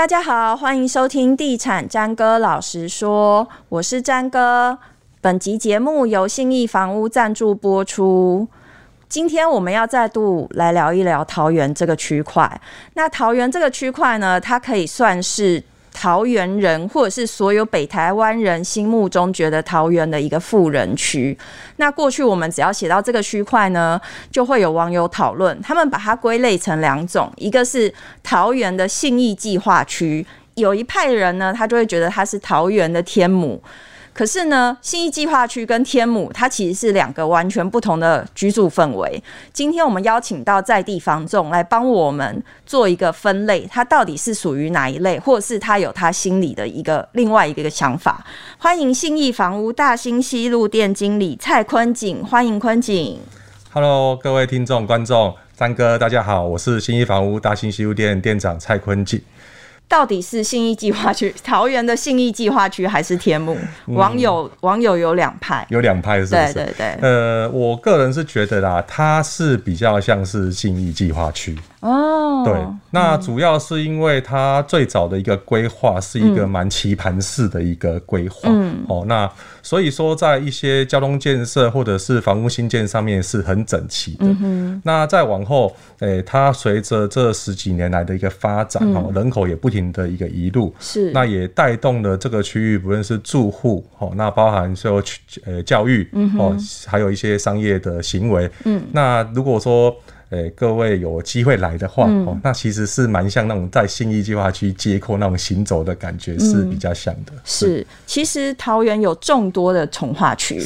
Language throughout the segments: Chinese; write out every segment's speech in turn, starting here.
大家好，欢迎收听《地产詹哥老实说》，我是詹哥。本集节目由信义房屋赞助播出。今天我们要再度来聊一聊桃园这个区块。那桃园这个区块呢，它可以算是。桃园人或者是所有北台湾人心目中觉得桃园的一个富人区。那过去我们只要写到这个区块呢，就会有网友讨论，他们把它归类成两种，一个是桃园的信义计划区，有一派人呢，他就会觉得它是桃园的天母。可是呢，信义计划区跟天母，它其实是两个完全不同的居住氛围。今天我们邀请到在地房仲来帮我们做一个分类，它到底是属于哪一类，或是他有他心里的一个另外一个想法。欢迎信义房屋大兴西路店经理蔡坤景，欢迎坤景。Hello，各位听众观众，詹哥大家好，我是信义房屋大兴西路店店长蔡坤景。到底是信义计划区、桃园的信义计划区还是天母？嗯、网友网友有两派，有两派是不是？对对对。呃，我个人是觉得啦，它是比较像是信义计划区。哦，对，那主要是因为它最早的一个规划是一个蛮棋盘式的一个规划，嗯，哦，那所以说在一些交通建设或者是房屋新建上面是很整齐的。嗯，那再往后，诶、欸，它随着这十几年来的一个发展，哦、嗯，人口也不停的一个移入，是，那也带动了这个区域，不论是住户，哦，那包含说呃教育，嗯，哦，还有一些商业的行为，嗯，那如果说。诶、欸，各位有机会来的话，嗯、哦，那其实是蛮像那种在新义计划区街口那种行走的感觉是比较像的。嗯、是，是，其实桃园有众多的从化区，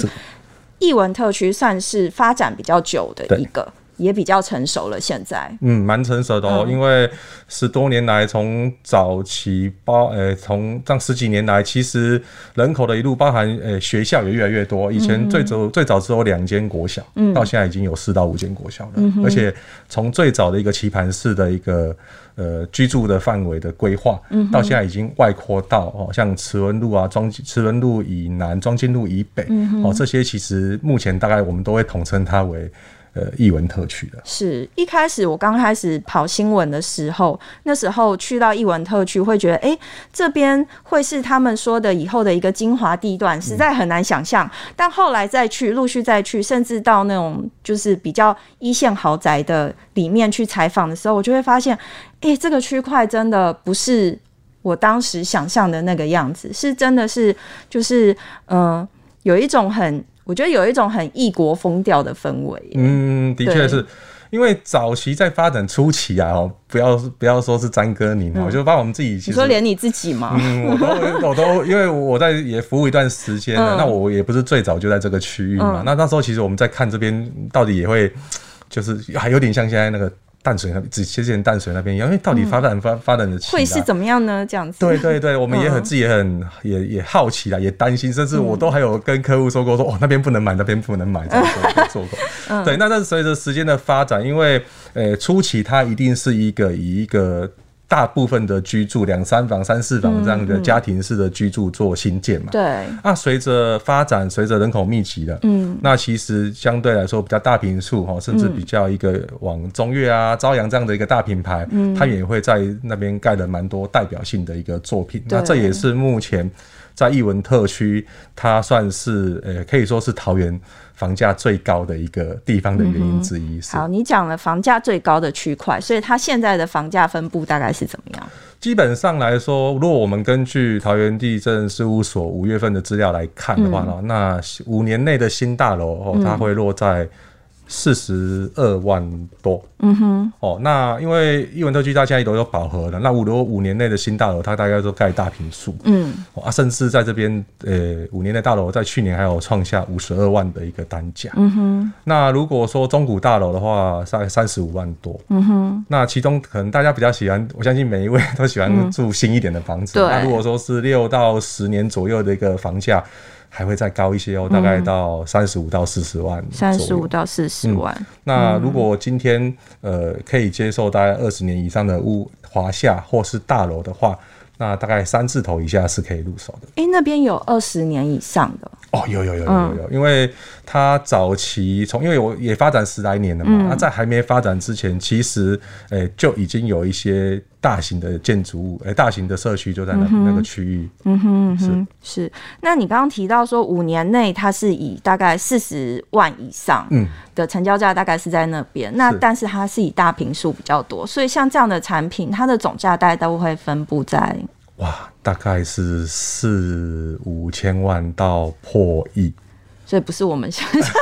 艺文特区算是发展比较久的一个。也比较成熟了，现在嗯，蛮成熟的哦、因为十多年来，从早期包，呃、欸，从这样十几年来，其实人口的一路包含，呃、欸，学校也越来越多。以前最早、嗯、最早只有两间国小，嗯，到现在已经有四到五间国小了。嗯、而且从最早的一个棋盘式的一个呃居住的范围的规划，嗯，到现在已经外扩到哦，像慈文路啊、庄慈文路以南、庄敬路以北，嗯，哦，这些其实目前大概我们都会统称它为。呃，艺文特区的，是一开始我刚开始跑新闻的时候，那时候去到艺文特区，会觉得，哎、欸，这边会是他们说的以后的一个精华地段，实在很难想象。嗯、但后来再去，陆续再去，甚至到那种就是比较一线豪宅的里面去采访的时候，我就会发现，哎、欸，这个区块真的不是我当时想象的那个样子，是真的是就是嗯、呃，有一种很。我觉得有一种很异国风调的氛围。嗯，的确是因为早期在发展初期啊，哦，不要不要说是詹哥你，我、嗯、就把我们自己，你说连你自己吗？嗯，我都我都因为我在也服务一段时间了，嗯、那我也不是最早就在这个区域嘛。嗯、那那时候其实我们在看这边到底也会，就是还有点像现在那个。淡水那边，之前淡水那边，因为到底发展发、嗯、发展的会是怎么样呢？这样子。对对对，我们也很、嗯、自己也很也也好奇啦，也担心，甚至我都还有跟客户说过说，说、嗯、哦那边不能买，那边不能买，这样做过。嗯、对，那但是随着时间的发展，因为呃初期它一定是一个以一个。大部分的居住两三房、三四房这样的家庭式的居住做新建嘛？对。那随着发展，随着人口密集的，嗯，那其实相对来说比较大平数哈，甚至比较一个往中越啊、朝阳这样的一个大品牌，嗯，它也会在那边盖了蛮多代表性的一个作品。那这也是目前在艺文特区，它算是呃可以说是桃园。房价最高的一个地方的原因之一是。好，你讲了房价最高的区块，所以它现在的房价分布大概是怎么样？基本上来说，如果我们根据桃园地震事务所五月份的资料来看的话呢，嗯、那五年内的新大楼哦，它会落在。四十二万多，嗯哼，哦，那因为艺文特区它现在都有饱和了，那五楼五年内的新大楼，它大概都盖大坪数，嗯，啊，甚至在这边，呃、欸，五年内大楼在去年还有创下五十二万的一个单价，嗯哼，那如果说中古大楼的话，大概三十五万多，嗯哼，那其中可能大家比较喜欢，我相信每一位都喜欢住新一点的房子，嗯、那如果说是六到十年左右的一个房价。还会再高一些哦，大概到三十五到四十万。三十五到四十万。嗯。那如果今天呃可以接受大概二十年以上的屋华夏或是大楼的话，那大概三字头以下是可以入手的。哎、欸，那边有二十年以上的哦，有有有有有有，嗯、因为它早期从因为我也发展十来年了嘛，那、嗯啊、在还没发展之前，其实诶、欸、就已经有一些。大型的建筑物，哎、欸，大型的社区就在那、嗯、那个区域。嗯哼，是是。那你刚刚提到说五年内它是以大概四十万以上的成交价，大概是在那边。嗯、那但是它是以大平数比较多，所以像这样的产品，它的总价大概都会分布在哇，大概是四五千万到破亿。所以不是我们想象。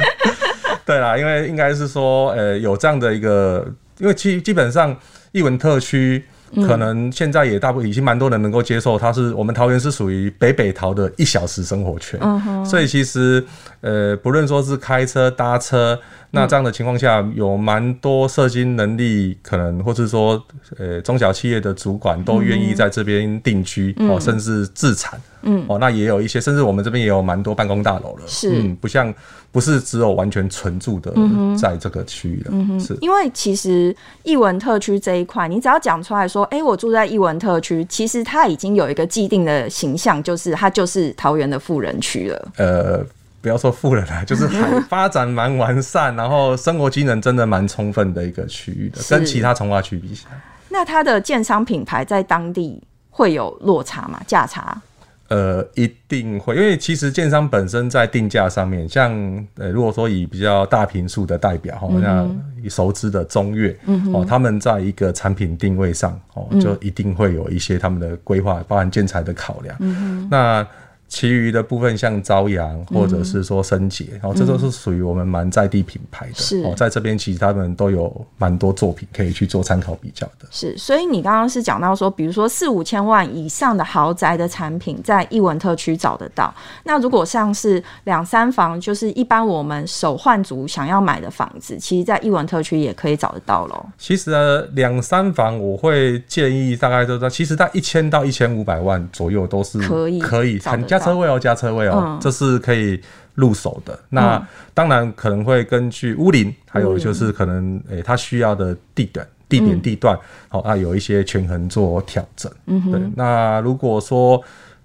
对啦，因为应该是说，呃，有这样的一个，因为基基本上。艺文特区可能现在也大部分已经蛮多人能够接受，它是我们桃园是属于北北桃的一小时生活圈，所以其实呃，不论说是开车搭车，那这样的情况下，有蛮多社经能力可能，或是说呃中小企业的主管都愿意在这边定居哦，甚至自产，嗯。哦，那也有一些，甚至我们这边也有蛮多办公大楼了，是，嗯，不像。不是只有完全纯住的，在这个区域的，嗯、是。因为其实艺文特区这一块，你只要讲出来说，哎、欸，我住在艺文特区，其实它已经有一个既定的形象，就是它就是桃园的富人区了。呃，不要说富人了，就是还发展蛮完善，然后生活机能真的蛮充分的一个区域的，跟其他从化区比起来，那它的建商品牌在当地会有落差吗？价差？呃，一定会，因为其实建商本身在定价上面，像呃，如果说以比较大平数的代表哈，像熟知的中越，哦，他们在一个产品定位上，哦，就一定会有一些他们的规划，包含建材的考量。嗯那其余的部分像朝阳或者是说升捷，然后这都是属于我们蛮在地品牌的。是哦，在这边其实他们都有蛮多作品可以去做参考比较的。是，所以你刚刚是讲到说，比如说四五千万以上的豪宅的产品，在艺文特区找得到。那如果像是两三房，就是一般我们首换族想要买的房子，其实，在艺文特区也可以找得到喽。其实呢，两三房我会建议大概都在，其实在一千到一千五百万左右都是可以可以参加。加车位哦，加车位哦，嗯、这是可以入手的。那当然可能会根据屋龄，还有就是可能诶，他需要的地段、地点、地段，好啊，有一些权衡做调整。嗯，对。那如果说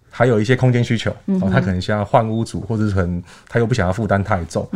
还有一些空间需求，哦，他可能想要换屋主，或者是可能他又不想要负担太重。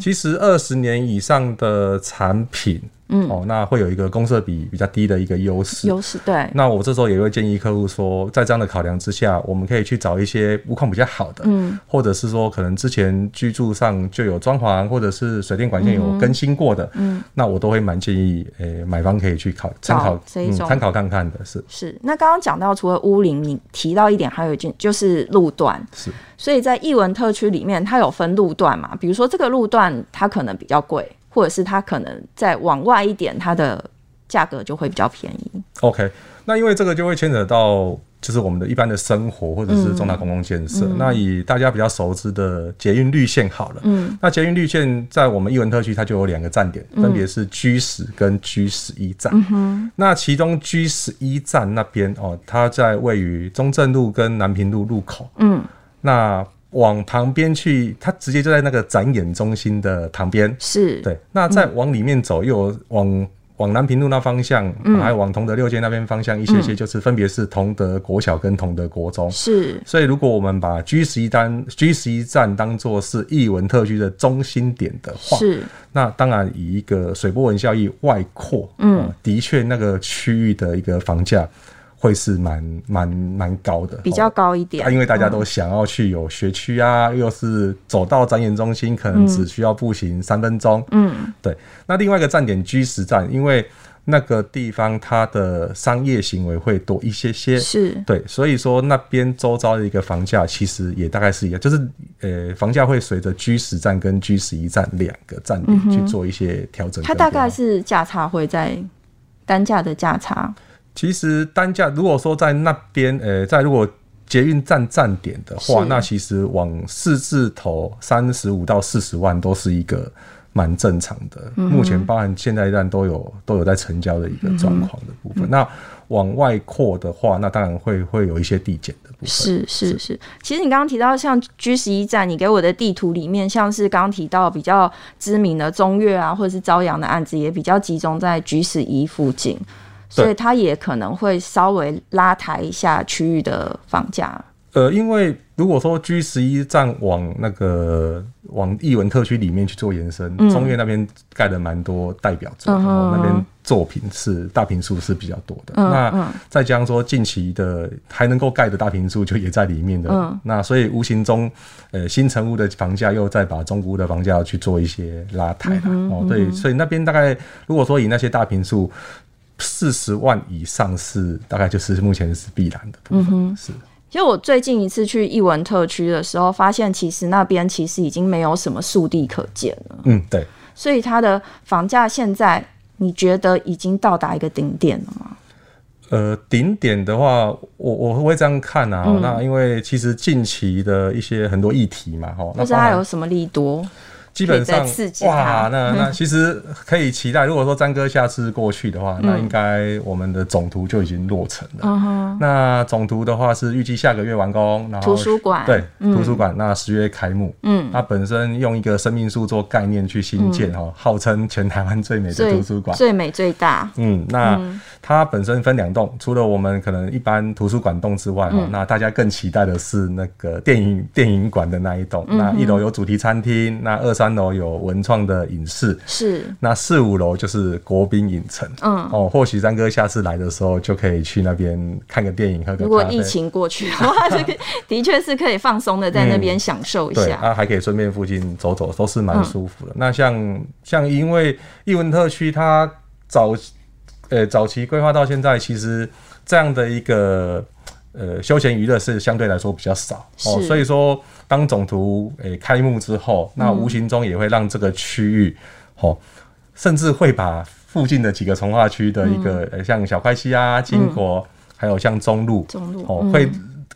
其实二十年以上的产品。嗯，哦，那会有一个公设比比较低的一个优势，优势对。那我这时候也会建议客户说，在这样的考量之下，我们可以去找一些屋况比较好的，嗯，或者是说可能之前居住上就有装潢，或者是水电管线有更新过的，嗯，那我都会蛮建议，诶、欸，买方可以去考参考这一种参、嗯、考看看的，是是。那刚刚讲到除了屋龄，你提到一点，还有一件就是路段，是。所以在艺文特区里面，它有分路段嘛？比如说这个路段它可能比较贵。或者是它可能再往外一点，它的价格就会比较便宜。OK，那因为这个就会牵扯到就是我们的一般的生活或者是重大公共建设。嗯、那以大家比较熟知的捷运绿线好了，嗯，那捷运绿线在我们艺文特区它就有两个站点，分别是 G 十跟 G 十一站。那其中 G 十一站那边哦，它在位于中正路跟南平路路口。嗯，那。往旁边去，它直接就在那个展演中心的旁边。是，对。那再往里面走，又往往南平路那方向，嗯、还有往同德六街那边方向一些些，就是分别是同德国小跟同德国中。是。所以，如果我们把 G 十一单 G 十一站当做是艺文特区的中心点的话，是。那当然，以一个水波纹效益外扩，嗯，的确那个区域的一个房价。会是蛮蛮蛮高的，比较高一点。啊，因为大家都想要去有学区啊，嗯、又是走到展演中心，可能只需要步行三分钟。嗯，对。那另外一个站点 G 十站，因为那个地方它的商业行为会多一些些，是对，所以说那边周遭的一个房价其实也大概是一样，就是呃，房价会随着 G 十站跟 G 十一站两个站点去做一些调整。它大概是价差会在单价的价差。其实单价如果说在那边，呃，在如果捷运站站点的话，那其实往四字头三十五到四十万都是一个蛮正常的。嗯、目前包含现在站都有都有在成交的一个状况的部分。嗯、那往外扩的话，那当然会会有一些递减的部分。是是是。是其实你刚刚提到像 G 十一站，你给我的地图里面，像是刚刚提到比较知名的中越啊，或者是朝阳的案子，也比较集中在 G 十一附近。所以它也可能会稍微拉抬一下区域的房价。呃，因为如果说 G 十一站往那个往艺文特区里面去做延伸，嗯、中岳那边盖的蛮多代表作，嗯、那边作品是大平数是比较多的。嗯、那再加上说近期的还能够盖的大平数就也在里面的，嗯、那所以无形中，呃，新成屋的房价又再把中古屋的房价去做一些拉抬了。嗯、哦，对，所以那边大概如果说以那些大平数四十万以上是大概就是目前是必然的部分，嗯、是。其实我最近一次去艺文特区的时候，发现其实那边其实已经没有什么树地可见了。嗯，对。所以它的房价现在你觉得已经到达一个顶点了吗？呃，顶点的话，我我会这样看啊。嗯、那因为其实近期的一些很多议题嘛，哈，那它有什么利多？基本上哇，那 那其实可以期待。如果说詹哥下次过去的话，嗯、那应该我们的总图就已经落成了。嗯、那总图的话是预计下个月完工，然后图书馆对、嗯、图书馆那十月开幕。嗯，它本身用一个生命树做概念去新建哈，嗯、号称全台湾最美的图书馆，最美最大。嗯，那它本身分两栋，除了我们可能一般图书馆栋之外哈，嗯、那大家更期待的是那个电影电影馆的那一栋。嗯、那一楼有主题餐厅，那二三楼有文创的影视，是那四五楼就是国宾影城，嗯哦，或许詹哥下次来的时候就可以去那边看个电影，喝个。如果疫情过去的话，这个的确是可以放松的在那边享受一下。嗯、啊，还可以顺便附近走走，都是蛮舒服的。嗯、那像像因为艺文特区，它早呃、欸、早期规划到现在，其实这样的一个呃休闲娱乐是相对来说比较少。哦，所以说。当总图诶、欸、开幕之后，那无形中也会让这个区域，吼、嗯，甚至会把附近的几个从化区的一个，嗯、像小块溪啊、金国，嗯、还有像中路，中路哦，嗯、会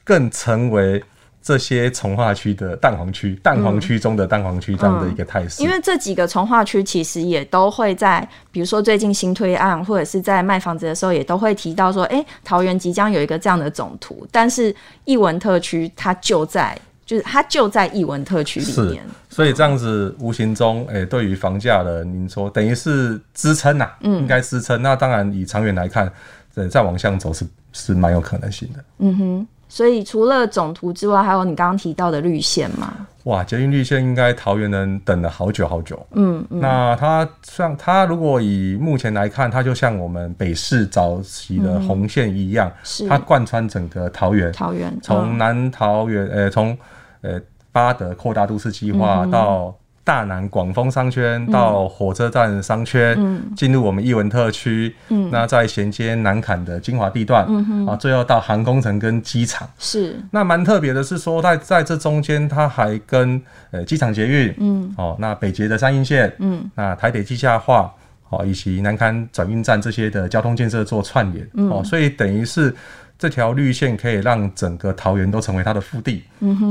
更成为这些从化区的蛋黄区，蛋黄区中的蛋黄区这样的一个态势、嗯嗯。因为这几个从化区其实也都会在，比如说最近新推案或者是在卖房子的时候，也都会提到说，哎、欸，桃园即将有一个这样的总图，但是艺文特区它就在。就是它就在艺文特区里面，所以这样子无形中，诶、欸，对于房价的您说，等于是支撑呐，嗯，应该支撑。那当然以长远来看，对，再往上走是是蛮有可能性的。嗯哼，所以除了总图之外，还有你刚刚提到的绿线吗？哇，捷运绿线应该桃园人等了好久好久。嗯嗯，那它像它如果以目前来看，它就像我们北市早期的红线一样，是它贯穿整个桃园，桃园从南桃园，呃，从呃，八德扩大都市计划到大南广丰商圈，嗯、到火车站商圈，进、嗯、入我们艺文特区，嗯、那再衔接南坎的精华地段，嗯、哼。啊，最后到航空城跟机场。是，那蛮特别的是说，在在这中间，它还跟呃机场捷运，嗯，哦，那北捷的三阴线，嗯，那台北地下化，哦，以及南坎转运站这些的交通建设做串联，嗯、哦，所以等于是。这条绿线可以让整个桃园都成为它的腹地，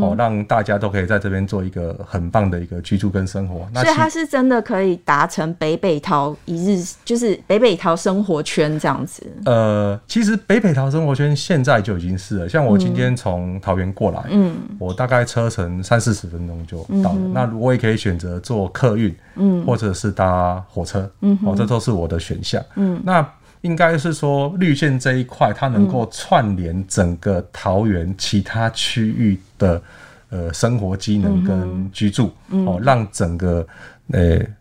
哦，让大家都可以在这边做一个很棒的一个居住跟生活。所以它是真的可以达成北北桃一日，就是北北桃生活圈这样子。呃，其实北北桃生活圈现在就已经是了。像我今天从桃园过来，嗯，我大概车程三四十分钟就到了。那我也可以选择坐客运，嗯，或者是搭火车，嗯哼，哦，这都是我的选项。嗯，那。应该是说绿线这一块，它能够串联整个桃园其他区域的呃生活机能跟居住，嗯、哦，让整个呃、欸、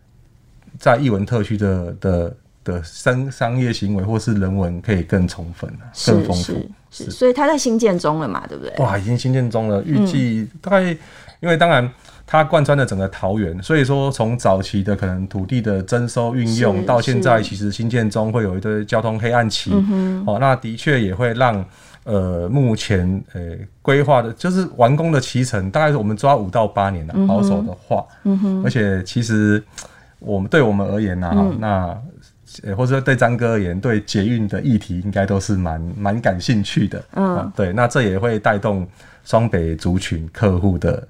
在艺文特区的的的商商业行为或是人文可以更充分、更丰富。是，所以它在新建中了嘛，对不对？哇，已经新建中了，预计大概，嗯、因为当然。它贯穿了整个桃园，所以说从早期的可能土地的征收运用，到现在其实新建中会有一堆交通黑暗期，嗯、哦，那的确也会让呃目前呃规划的，就是完工的期程，大概是我们抓五到八年了，嗯、哼。保守的话，嗯、哼。而且其实我们对我们而言呢、啊，嗯、那呃或者说对张哥而言，对捷运的议题应该都是蛮蛮感兴趣的，嗯、啊，对，那这也会带动双北族群客户的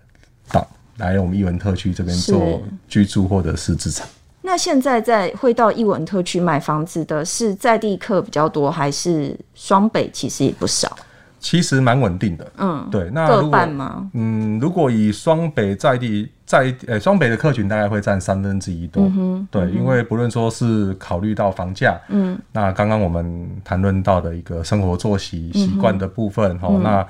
档。来我们艺文特区这边做居住或者是资产。那现在在会到艺文特区买房子的是在地客比较多，还是双北其实也不少？其实蛮稳定的。嗯，对。那各半吗？嗯，如果以双北在地在呃双北的客群大概会占三分之一多。对，因为不论说是考虑到房价，嗯，那刚刚我们谈论到的一个生活作息习惯的部分，哈，那。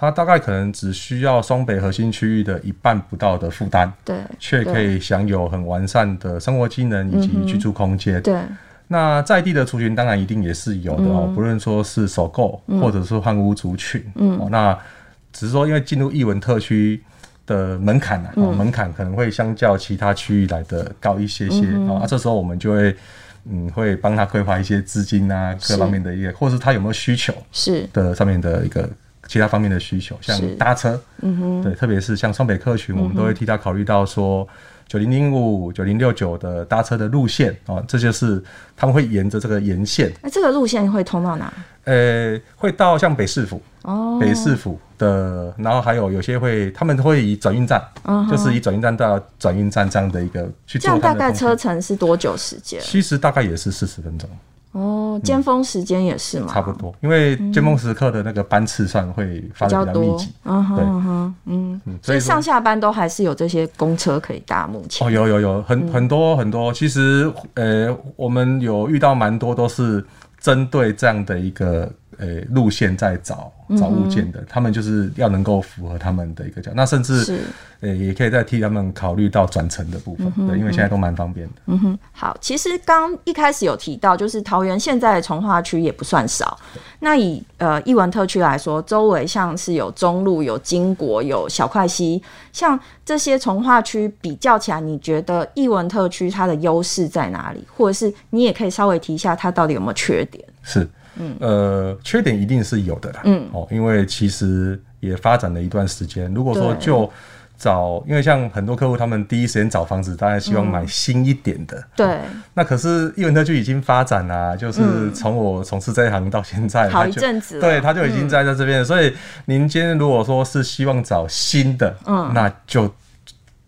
它大概可能只需要双北核心区域的一半不到的负担，对，却可以享有很完善的生活机能以及居住空间。对，那在地的族群当然一定也是有的哦，嗯、不论说是首购或者是换屋族群，嗯，哦，那只是说因为进入艺文特区的门槛啊，哦，门槛可能会相较其他区域来的高一些些，嗯、啊，这时候我们就会。嗯，会帮他规划一些资金啊，各方面的一个，或是他有没有需求是。的上面的一个其他方面的需求，像搭车，嗯哼，对，特别是像双北客群，我们都会替他考虑到说九零零五、九零六九的搭车的路线啊，这就是他们会沿着这个沿线。那这个路线会通到哪？呃，会到像北市府哦，北市府的，然后还有有些会，他们会以转运站，就是以转运站到转运站这样的一个去做。这样大概车程是多久时间？其实大概也是四十分钟。哦，尖峰时间也是嘛？差不多，因为尖峰时刻的那个班次上会发的比较密集。嗯哼，嗯，所以上下班都还是有这些公车可以搭。目前哦，有有有很很多很多，其实呃，我们有遇到蛮多都是。针对这样的一个呃、欸、路线在找找物件的，嗯、他们就是要能够符合他们的一个叫，那甚至呃也可以再替他们考虑到转乘的部分，嗯、对，因为现在都蛮方便的。嗯哼，好，其实刚一开始有提到，就是桃园现在的从化区也不算少。那以呃艺文特区来说，周围像是有中路、有金国、有小块溪，像这些从化区比较起来，你觉得艺文特区它的优势在哪里？或者是你也可以稍微提一下它到底有没有缺点？是，嗯，呃，缺点一定是有的啦，嗯，哦，因为其实也发展了一段时间。如果说就找，因为像很多客户，他们第一时间找房子，当然希望买新一点的，对、嗯。那可是艺文特就已经发展啦，就是从我从事这一行到现在，好一阵子，对，他就已经在在这边。嗯、所以您今天如果说是希望找新的，嗯，那就。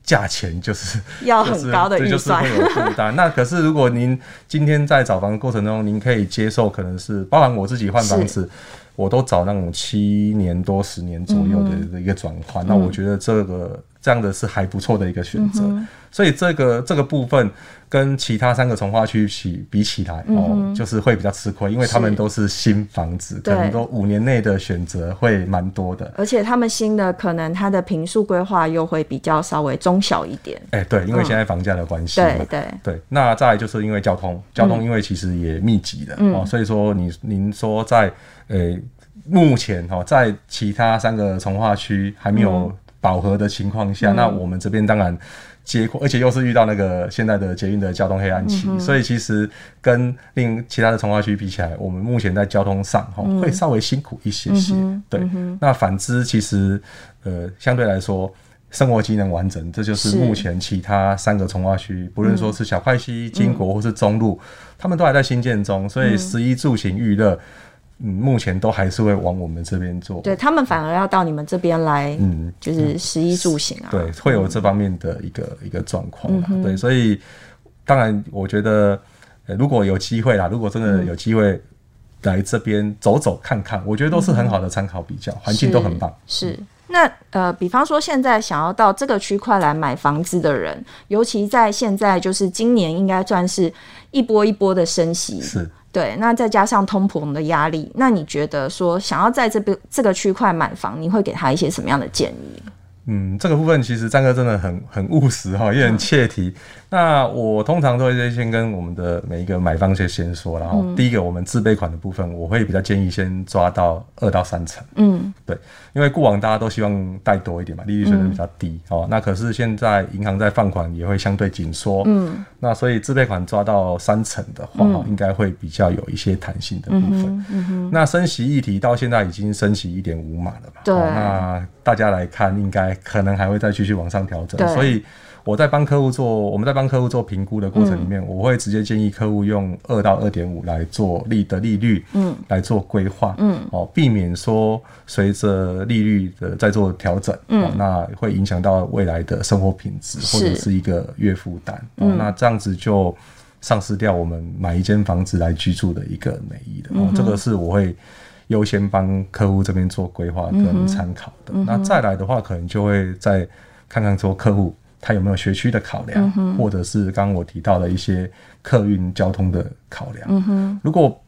价钱就是 要很高的预算，就是会有负担。那可是如果您今天在找房的过程中，您可以接受，可能是包含我自己换房子，我都找那种七年多、十年左右的一个转换。嗯、那我觉得这个。这样的是还不错的一个选择，嗯、所以这个这个部分跟其他三个从化区比比起来，嗯、哦，就是会比较吃亏，因为他们都是新房子，可能都五年内的选择会蛮多的，而且他们新的可能它的平数规划又会比较稍微中小一点。哎、欸，对，因为现在房价的关系、嗯，对对。对。那再来就是因为交通，交通因为其实也密集的、嗯、哦，所以说你您说在呃、欸、目前哈、哦，在其他三个从化区还没有、嗯。饱和的情况下，嗯、那我们这边当然接而且又是遇到那个现在的捷运的交通黑暗期，嗯、所以其实跟另其他的重划区比起来，我们目前在交通上会稍微辛苦一些些。嗯、对，嗯、那反之其实呃相对来说生活机能完整，这就是目前其他三个重划区，不论说是小块溪、金国或是中路，嗯、他们都还在新建中，所以十一住行娱乐。嗯，目前都还是会往我们这边做，对他们反而要到你们这边来，嗯，就是食衣住行啊，对，会有这方面的一个、嗯、一个状况，嗯、哼。对，所以当然我觉得，如果有机会啦，如果真的有机会来这边走走看看，嗯、我觉得都是很好的参考比较，环、嗯、境都很棒。是，是。那呃，比方说现在想要到这个区块来买房子的人，尤其在现在就是今年应该算是一波一波的升息，是。对，那再加上通膨的压力，那你觉得说想要在这边这个区块买房，你会给他一些什么样的建议？嗯，这个部分其实张哥真的很很务实哈，也很切题。嗯、那我通常都会先跟我们的每一个买方先先说，然后第一个我们自备款的部分，我会比较建议先抓到二到三成。嗯，对，因为过往大家都希望贷多一点嘛，利率水准比较低哦。嗯、那可是现在银行在放款也会相对紧缩。嗯，那所以自备款抓到三成的话，嗯、应该会比较有一些弹性的部分。嗯，嗯哼，那升息议题到现在已经升息一点五码了嘛？对，那大家来看应该。可能还会再继续往上调整，对所以我在帮客户做，我们在帮客户做评估的过程里面，嗯、我会直接建议客户用二到二点五来做利的利率，嗯，来做规划，嗯，哦，避免说随着利率的在做调整，嗯、哦，那会影响到未来的生活品质或者是一个月负担，嗯、哦，那这样子就丧失掉我们买一间房子来居住的一个美意的，哦，这个是我会。优先帮客户这边做规划跟参考的，那再来的话，可能就会再看看说客户他有没有学区的考量，嗯、或者是刚刚我提到的一些客运交通的考量。嗯、如果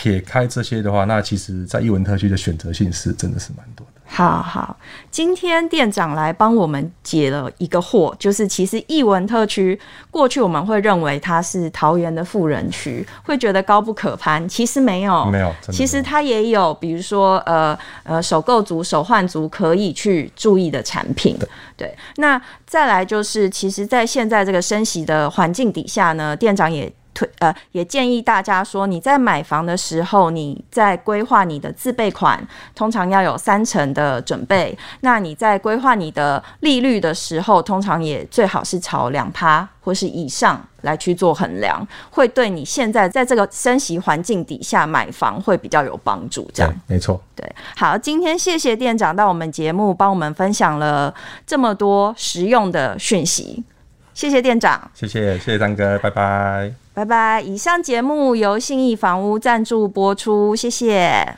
撇开这些的话，那其实在艺文特区的选择性是真的是蛮多的。好好，今天店长来帮我们解了一个惑，就是其实艺文特区过去我们会认为它是桃园的富人区，会觉得高不可攀，其实没有，没有，其实它也有，比如说呃呃首购族、首换族可以去注意的产品，对，对。那再来就是，其实，在现在这个升息的环境底下呢，店长也。推呃，也建议大家说，你在买房的时候，你在规划你的自备款，通常要有三成的准备。那你在规划你的利率的时候，通常也最好是朝两趴或是以上来去做衡量，会对你现在在这个升息环境底下买房会比较有帮助。这样没错，对。好，今天谢谢店长到我们节目帮我们分享了这么多实用的讯息。谢谢店长，谢谢谢谢张哥，拜拜，拜拜。以上节目由信义房屋赞助播出，谢谢。